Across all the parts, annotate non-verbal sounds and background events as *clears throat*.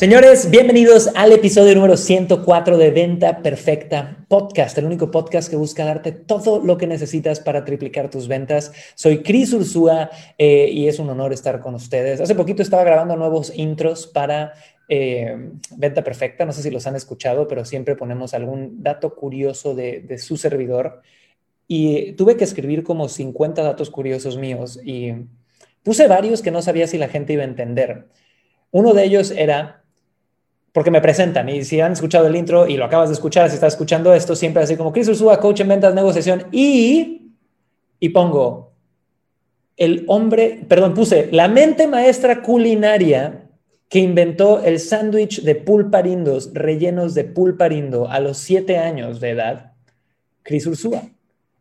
Señores, bienvenidos al episodio número 104 de Venta Perfecta Podcast, el único podcast que busca darte todo lo que necesitas para triplicar tus ventas. Soy Cris Ursúa eh, y es un honor estar con ustedes. Hace poquito estaba grabando nuevos intros para eh, Venta Perfecta, no sé si los han escuchado, pero siempre ponemos algún dato curioso de, su servidor. Y tuve que escribir como 50 datos curiosos míos y puse varios que no sabía si la gente iba a entender. Uno de ellos era porque me presentan y si han escuchado el intro y lo acabas de escuchar, si estás escuchando esto, siempre así como Chris Ursúa, coach en ventas, negociación y, y pongo el hombre, perdón, puse la mente maestra culinaria que inventó el sándwich de pulparindos rellenos de pulparindo a los siete años de edad, Chris Ursúa.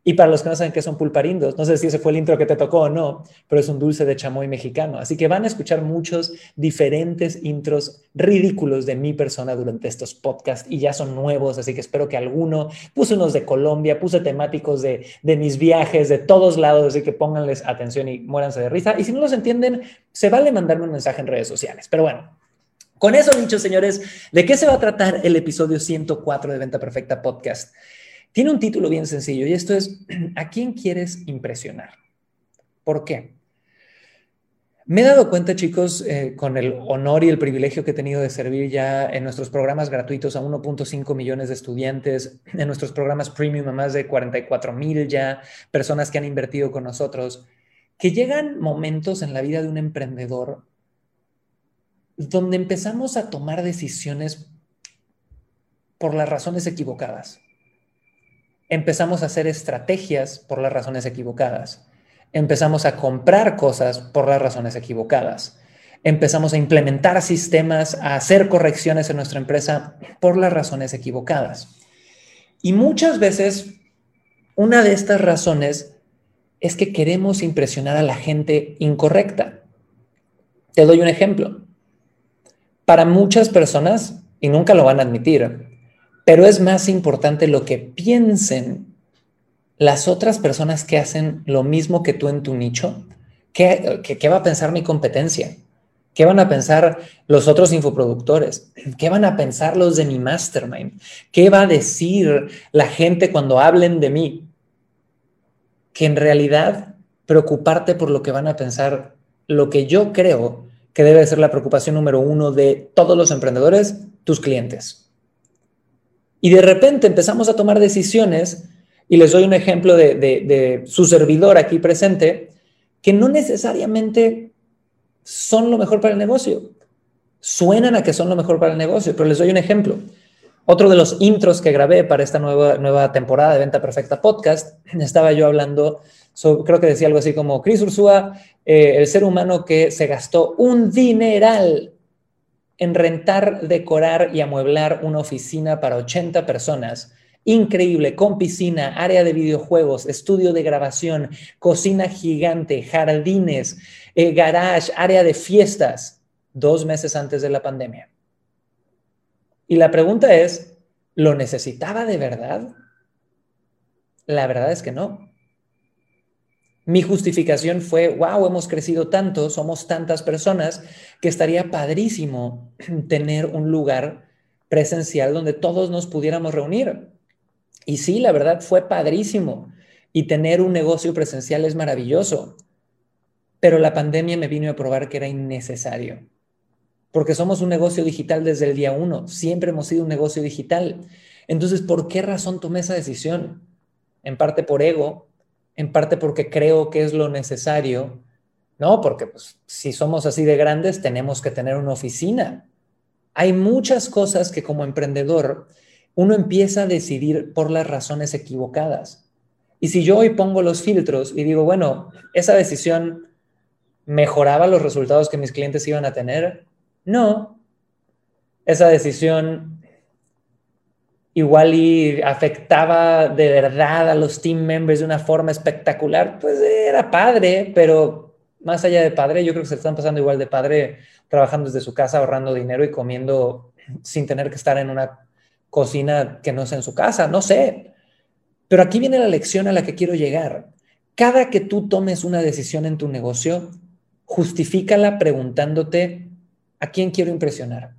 Y para los que no saben qué son pulparindos, no sé si ese fue el intro que te tocó o no, pero es un dulce de chamoy mexicano. Así que van a escuchar muchos diferentes intros ridículos de mi persona durante estos podcasts y ya son nuevos, así que espero que alguno, puse unos de Colombia, puse temáticos de, de mis viajes, de todos lados, así que pónganles atención y muéranse de risa. Y si no los entienden, se vale mandarme un mensaje en redes sociales. Pero bueno, con eso dicho, señores, ¿de qué se va a tratar el episodio 104 de Venta Perfecta Podcast? Tiene un título bien sencillo y esto es, *clears throat* ¿a quién quieres impresionar? ¿Por qué? Me he dado cuenta, chicos, eh, con el honor y el privilegio que he tenido de servir ya en nuestros programas gratuitos a 1.5 millones de estudiantes, *clears throat* en nuestros programas premium a más de 44 mil ya, personas que han invertido con nosotros, que llegan momentos en la vida de un emprendedor donde empezamos a tomar decisiones por las razones equivocadas empezamos a hacer estrategias por las razones equivocadas. Empezamos a comprar cosas por las razones equivocadas. Empezamos a implementar sistemas, a hacer correcciones en nuestra empresa por las razones equivocadas. Y muchas veces una de estas razones es que queremos impresionar a la gente incorrecta. Te doy un ejemplo. Para muchas personas, y nunca lo van a admitir, pero es más importante lo que piensen las otras personas que hacen lo mismo que tú en tu nicho. ¿Qué, va a pensar mi competencia? ¿Qué van a pensar los otros infoproductores? ¿Qué van a pensar los de mi mastermind? ¿Qué va a decir la gente cuando hablen de mí? Que en realidad preocuparte por lo que van a pensar, lo que yo creo que debe ser la preocupación número uno de todos los emprendedores, tus clientes. Y de repente empezamos a tomar decisiones, y les doy un ejemplo de, su servidor aquí presente, que no necesariamente son lo mejor para el negocio. Suenan a que son lo mejor para el negocio, pero les doy un ejemplo. Otro de los intros que grabé para esta nueva, nueva temporada de Venta Perfecta Podcast, *clears throat* estaba yo hablando, creo que decía algo así como, Chris Ursúa, eh, el ser humano que se gastó un dineral en rentar, decorar y amueblar una oficina para 80 personas. Increíble, con piscina, área de videojuegos, estudio de grabación, cocina gigante, jardines, eh, garage, área de fiestas, dos meses antes de la pandemia. Y la pregunta es, ¿lo necesitaba de verdad? La verdad es que no. Mi justificación fue, wow, hemos crecido tanto, somos tantas personas, que estaría padrísimo *clears throat* tener un lugar presencial donde todos nos pudiéramos reunir. Y sí, la verdad fue padrísimo. Y tener un negocio presencial es maravilloso. Pero la pandemia me vino a probar que era innecesario. Porque somos un negocio digital desde el día uno. Siempre hemos sido un negocio digital. Entonces, ¿por qué razón tomé esa decisión? En parte por ego, en parte porque creo que es lo necesario, ¿no? Porque pues, si somos así de grandes, tenemos que tener una oficina. Hay muchas cosas que como emprendedor uno empieza a decidir por las razones equivocadas. Y si yo hoy pongo los filtros y digo, bueno, esa decisión mejoraba los resultados que mis clientes iban a tener, no. Esa decisión igual y afectaba de verdad a los team members de una forma espectacular, pues era padre, pero más allá de padre, yo creo que se están pasando igual de padre trabajando desde su casa, ahorrando dinero y comiendo sin tener que estar en una cocina que no sea en su casa, no sé. Pero aquí viene la lección a la que quiero llegar. Cada que tú tomes una decisión en tu negocio, justifícala preguntándote a quién quiero impresionar.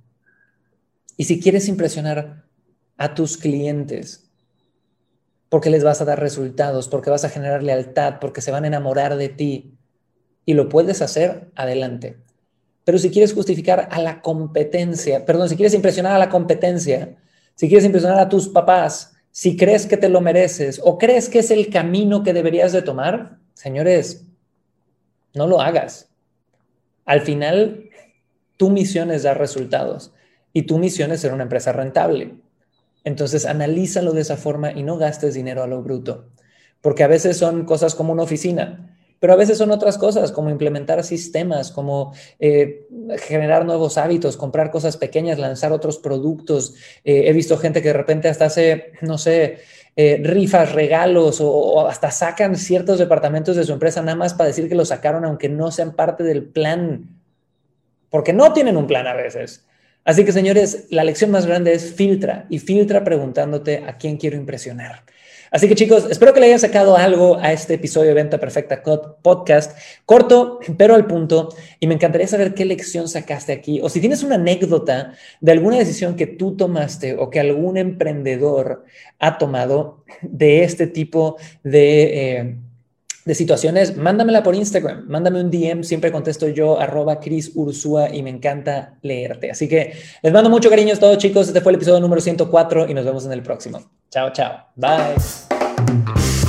Y si quieres impresionar a tus clientes, porque les vas a dar resultados, porque vas a generar lealtad, porque se van a enamorar de ti, y lo puedes hacer, adelante. Pero si quieres justificar a la competencia, perdón, si quieres impresionar a la competencia, si quieres impresionar a tus papás, si crees que te lo mereces o crees que es el camino que deberías de tomar, señores, no lo hagas. Al final, tu misión es dar resultados y tu misión es ser una empresa rentable. Entonces, analízalo de esa forma y no gastes dinero a lo bruto, porque a veces son cosas como una oficina pero a veces son otras cosas, como implementar sistemas, como eh, generar nuevos hábitos, comprar cosas pequeñas, lanzar otros productos. Eh, he visto gente que de repente hasta hace, no sé, eh, rifas, regalos o, hasta sacan ciertos departamentos de su empresa nada más para decir que lo sacaron aunque no sean parte del plan, porque no tienen un plan a veces. Así que señores, la lección más grande es filtra y filtra preguntándote a quién quiero impresionar. Así que chicos, espero que le hayan sacado algo a este episodio de Venta Perfecta Podcast, corto, pero al punto, y me encantaría saber qué lección sacaste aquí, o si tienes una anécdota de alguna decisión que tú tomaste o que algún emprendedor ha tomado de este tipo de... Eh, de situaciones, mándamela por Instagram, mándame un DM, siempre contesto yo, arroba Cris Ursúa y me encanta leerte. Así que les mando mucho cariño a todos chicos, este fue el episodio número 104 y nos vemos en el próximo. Chao, chao. Bye.